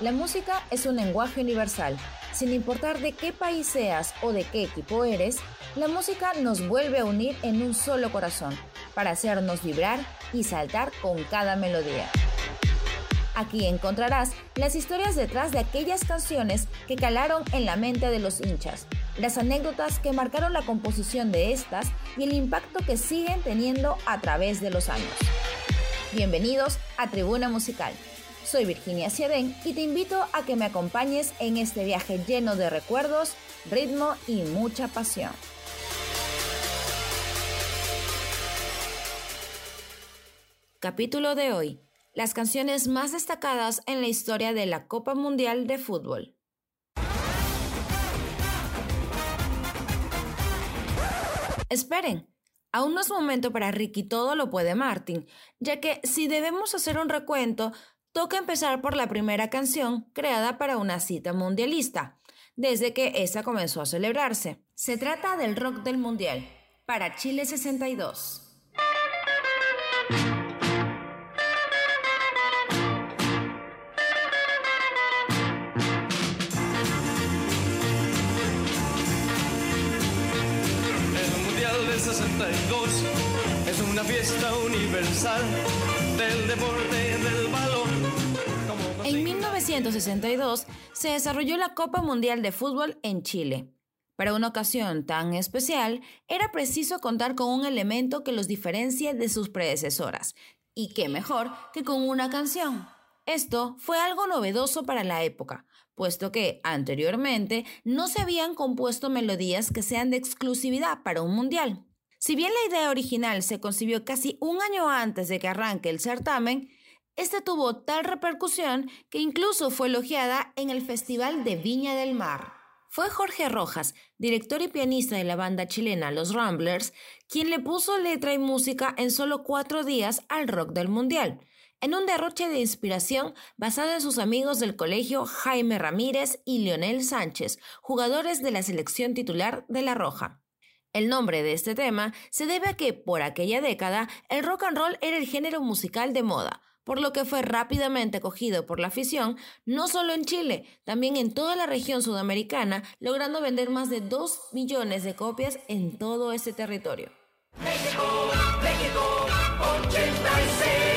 La música es un lenguaje universal. Sin importar de qué país seas o de qué equipo eres, la música nos vuelve a unir en un solo corazón, para hacernos vibrar y saltar con cada melodía. Aquí encontrarás las historias detrás de aquellas canciones que calaron en la mente de los hinchas, las anécdotas que marcaron la composición de estas y el impacto que siguen teniendo a través de los años. Bienvenidos a Tribuna Musical. Soy Virginia Ciadén y te invito a que me acompañes en este viaje lleno de recuerdos, ritmo y mucha pasión. Capítulo de hoy. Las canciones más destacadas en la historia de la Copa Mundial de Fútbol. Esperen, aún no es momento para Ricky todo lo puede Martin, ya que si debemos hacer un recuento, toca empezar por la primera canción creada para una cita mundialista, desde que esta comenzó a celebrarse. Se trata del rock del mundial, para Chile 62. El Mundial del 62 es una fiesta universal del deporte del 1962 se desarrolló la Copa Mundial de Fútbol en Chile. Para una ocasión tan especial, era preciso contar con un elemento que los diferencie de sus predecesoras. Y qué mejor que con una canción. Esto fue algo novedoso para la época, puesto que anteriormente no se habían compuesto melodías que sean de exclusividad para un mundial. Si bien la idea original se concibió casi un año antes de que arranque el certamen, este tuvo tal repercusión que incluso fue elogiada en el Festival de Viña del Mar. Fue Jorge Rojas, director y pianista de la banda chilena Los Ramblers, quien le puso letra y música en solo cuatro días al rock del mundial, en un derroche de inspiración basado en sus amigos del colegio Jaime Ramírez y Leonel Sánchez, jugadores de la selección titular de La Roja. El nombre de este tema se debe a que, por aquella década, el rock and roll era el género musical de moda, por lo que fue rápidamente cogido por la afición, no solo en Chile, también en toda la región sudamericana, logrando vender más de 2 millones de copias en todo ese territorio. México. México 86.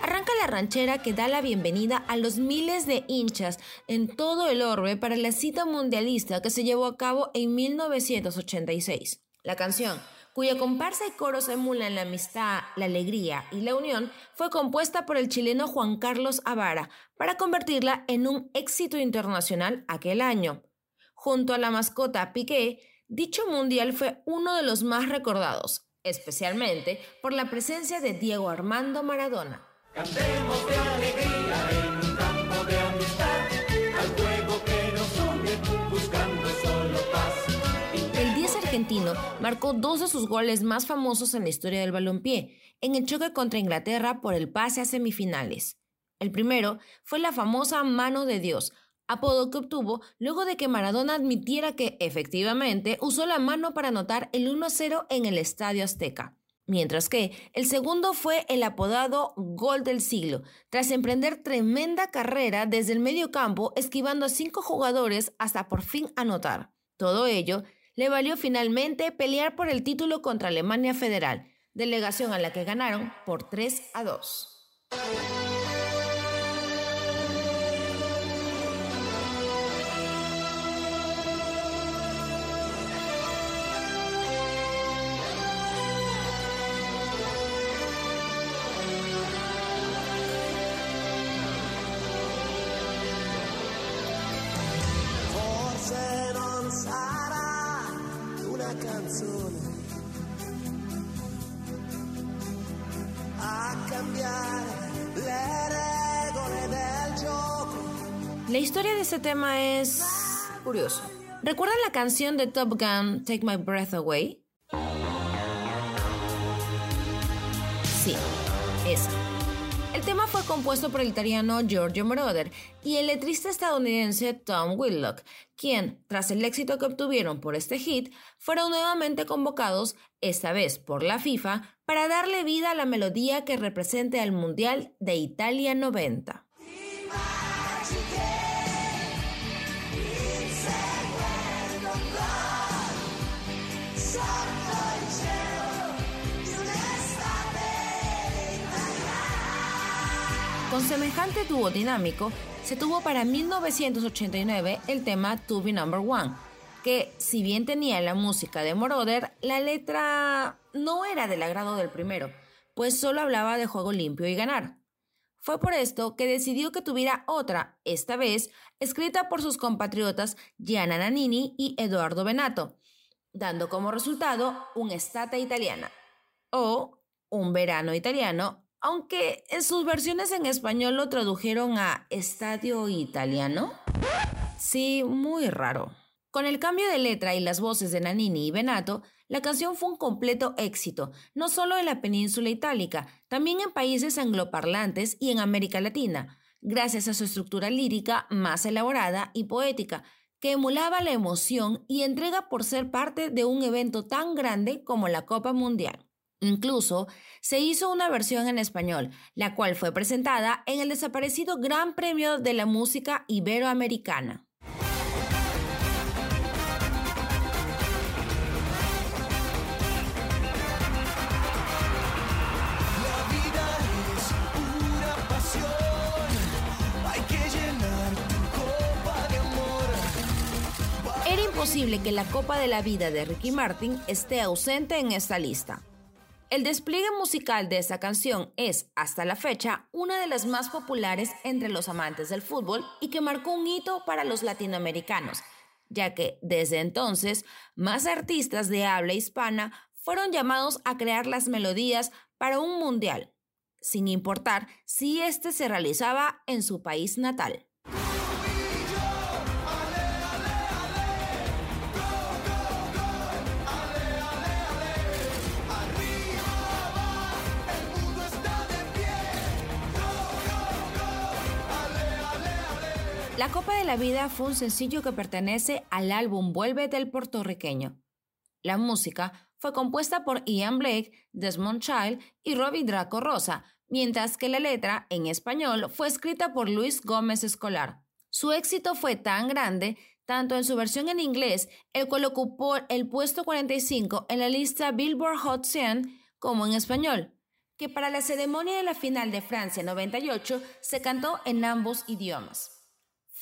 Arranca la ranchera que da la bienvenida a los miles de hinchas en todo el orbe para la cita mundialista que se llevó a cabo en 1986. La canción, cuya comparsa y coros emulan la amistad, la alegría y la unión, fue compuesta por el chileno Juan Carlos Avara para convertirla en un éxito internacional aquel año. Junto a la mascota Piqué, dicho mundial fue uno de los más recordados, especialmente por la presencia de Diego Armando Maradona. Cantemos de alegría en un campo de amistad al juego que nos une buscando solo paz. El 10 argentino marcó dos de sus goles más famosos en la historia del balompié, en el choque contra Inglaterra por el pase a semifinales. El primero fue la famosa mano de Dios, apodo que obtuvo luego de que Maradona admitiera que efectivamente usó la mano para anotar el 1-0 en el Estadio Azteca. Mientras que el segundo fue el apodado Gol del Siglo, tras emprender tremenda carrera desde el medio campo, esquivando a cinco jugadores hasta por fin anotar. Todo ello le valió finalmente pelear por el título contra Alemania Federal, delegación a la que ganaron por 3 a 2. La historia de este tema es curioso. ¿Recuerdan la canción de Top Gun Take My Breath Away? Compuesto por el italiano Giorgio Moroder y el letrista estadounidense Tom Whitlock, quien, tras el éxito que obtuvieron por este hit, fueron nuevamente convocados, esta vez por la FIFA, para darle vida a la melodía que represente al Mundial de Italia 90. Con semejante dúo dinámico, se tuvo para 1989 el tema To Be Number One, que si bien tenía la música de Moroder, la letra no era del agrado del primero, pues solo hablaba de juego limpio y ganar. Fue por esto que decidió que tuviera otra, esta vez escrita por sus compatriotas Gianna Nannini y Eduardo Benato, dando como resultado un estate italiana o un verano italiano aunque en sus versiones en español lo tradujeron a estadio italiano. Sí, muy raro. Con el cambio de letra y las voces de Nanini y Benato, la canción fue un completo éxito, no solo en la península itálica, también en países angloparlantes y en América Latina, gracias a su estructura lírica más elaborada y poética, que emulaba la emoción y entrega por ser parte de un evento tan grande como la Copa Mundial. Incluso se hizo una versión en español, la cual fue presentada en el desaparecido Gran Premio de la Música Iberoamericana. Era imposible que la Copa de la Vida de Ricky Martin esté ausente en esta lista. El despliegue musical de esta canción es, hasta la fecha, una de las más populares entre los amantes del fútbol y que marcó un hito para los latinoamericanos, ya que desde entonces más artistas de habla hispana fueron llamados a crear las melodías para un mundial, sin importar si éste se realizaba en su país natal. La Copa de la Vida fue un sencillo que pertenece al álbum Vuelve del puertorriqueño. La música fue compuesta por Ian Blake, Desmond Child y Robbie Draco Rosa, mientras que la letra, en español, fue escrita por Luis Gómez Escolar. Su éxito fue tan grande, tanto en su versión en inglés, el cual ocupó el puesto 45 en la lista Billboard Hot 100, como en español, que para la ceremonia de la final de Francia 98 se cantó en ambos idiomas.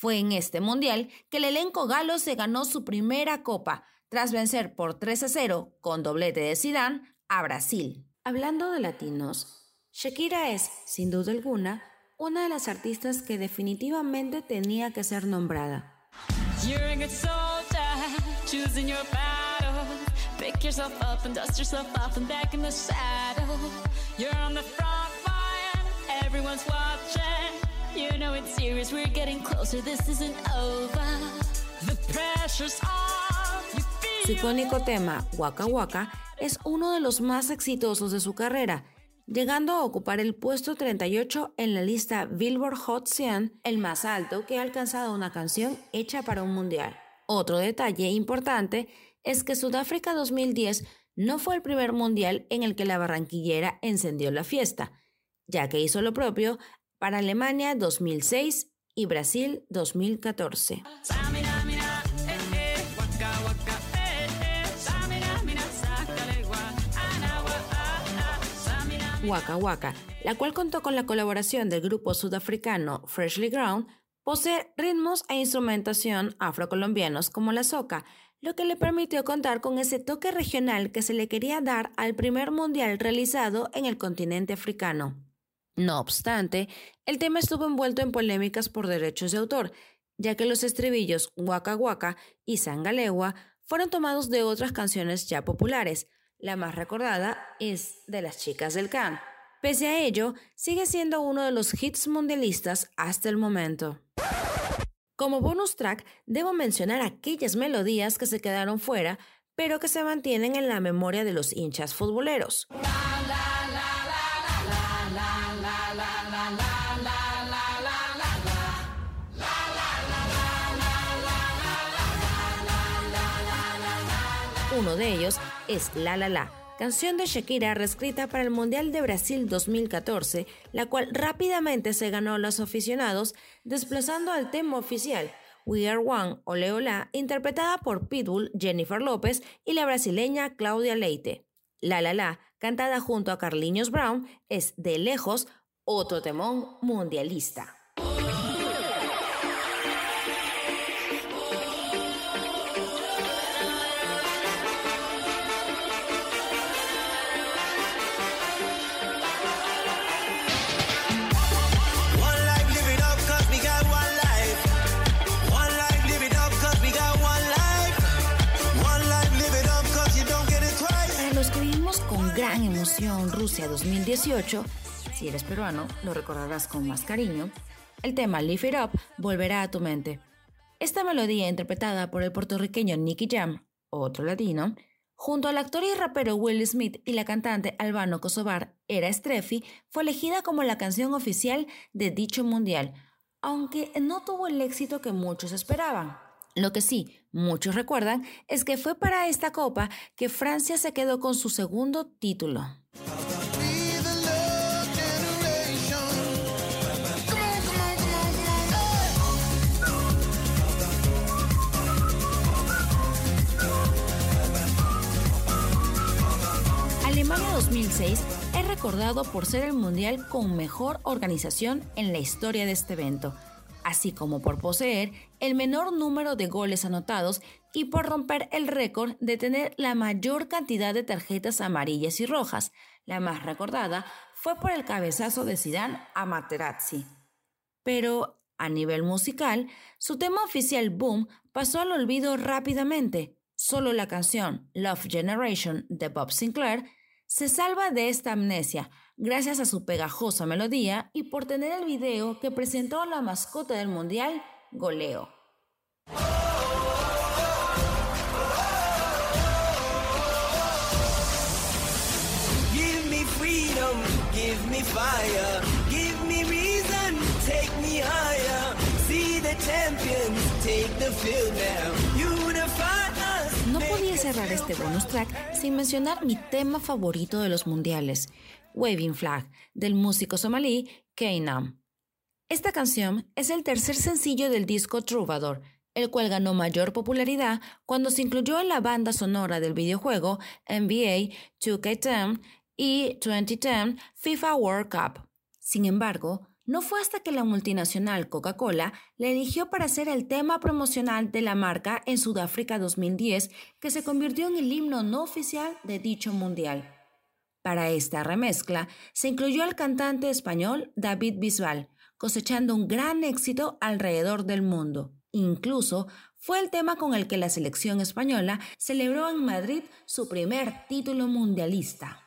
Fue en este mundial que el elenco galo se ganó su primera copa, tras vencer por 3 a 0 con doblete de Zidane a Brasil. Hablando de latinos, Shakira es, sin duda alguna, una de las artistas que definitivamente tenía que ser nombrada. Su icónico tema, Waka Waka, es uno de los más exitosos de su carrera, llegando a ocupar el puesto 38 en la lista Billboard Hot 100, el más alto que ha alcanzado una canción hecha para un mundial. Otro detalle importante es que Sudáfrica 2010 no fue el primer mundial en el que la barranquillera encendió la fiesta, ya que hizo lo propio para Alemania 2006 y Brasil 2014. Waka Waka, la cual contó con la colaboración del grupo sudafricano Freshly Ground, posee ritmos e instrumentación afrocolombianos como la soca, lo que le permitió contar con ese toque regional que se le quería dar al primer mundial realizado en el continente africano. No obstante, el tema estuvo envuelto en polémicas por derechos de autor, ya que los estribillos Waka Waka y Sangalewa fueron tomados de otras canciones ya populares. La más recordada es de las chicas del Can. Pese a ello, sigue siendo uno de los hits mundialistas hasta el momento. Como bonus track, debo mencionar aquellas melodías que se quedaron fuera, pero que se mantienen en la memoria de los hinchas futboleros. Uno de ellos es La La La, canción de Shakira reescrita para el Mundial de Brasil 2014, la cual rápidamente se ganó a los aficionados, desplazando al tema oficial We Are One o Leola, interpretada por Pitbull, Jennifer López y la brasileña Claudia Leite. La La La, cantada junto a Carlinhos Brown, es de lejos otro temón mundialista. Rusia 2018, si eres peruano, lo recordarás con más cariño, el tema Lift It Up volverá a tu mente. Esta melodía interpretada por el puertorriqueño Nicky Jam, otro latino, junto al actor y rapero Will Smith y la cantante albano kosovar Era Strefi, fue elegida como la canción oficial de dicho mundial, aunque no tuvo el éxito que muchos esperaban. Lo que sí, muchos recuerdan es que fue para esta copa que Francia se quedó con su segundo título. Alemania 2006 es recordado por ser el mundial con mejor organización en la historia de este evento, así como por poseer el menor número de goles anotados y por romper el récord de tener la mayor cantidad de tarjetas amarillas y rojas. La más recordada fue por el cabezazo de Zidane a Materazzi. Pero a nivel musical, su tema oficial Boom pasó al olvido rápidamente. Solo la canción Love Generation de Bob Sinclair se salva de esta amnesia gracias a su pegajosa melodía y por tener el video que presentó la mascota del mundial, Goleo. Give me freedom, give me fire, give me reason, take me higher. See the champions take the field now. Cerrar este bonus track sin mencionar mi tema favorito de los mundiales, Waving Flag, del músico somalí Kaynam. Esta canción es el tercer sencillo del disco Troubadour, el cual ganó mayor popularidad cuando se incluyó en la banda sonora del videojuego NBA 2K10 y 2010 FIFA World Cup. Sin embargo, no fue hasta que la multinacional Coca-Cola la eligió para ser el tema promocional de la marca en Sudáfrica 2010 que se convirtió en el himno no oficial de dicho mundial. Para esta remezcla se incluyó al cantante español David Bisbal, cosechando un gran éxito alrededor del mundo. Incluso fue el tema con el que la selección española celebró en Madrid su primer título mundialista.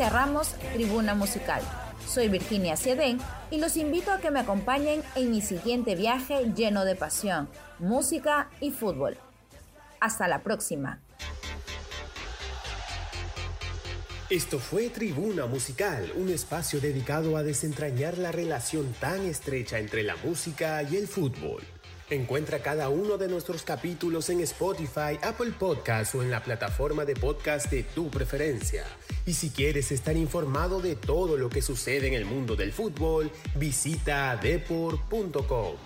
Así cerramos Tribuna Musical. Soy Virginia Ciedén y los invito a que me acompañen en mi siguiente viaje lleno de pasión, música y fútbol. Hasta la próxima. Esto fue Tribuna Musical, un espacio dedicado a desentrañar la relación tan estrecha entre la música y el fútbol. Encuentra cada uno de nuestros capítulos en Spotify, Apple Podcasts o en la plataforma de podcast de tu preferencia. Y si quieres estar informado de todo lo que sucede en el mundo del fútbol, visita depor.com.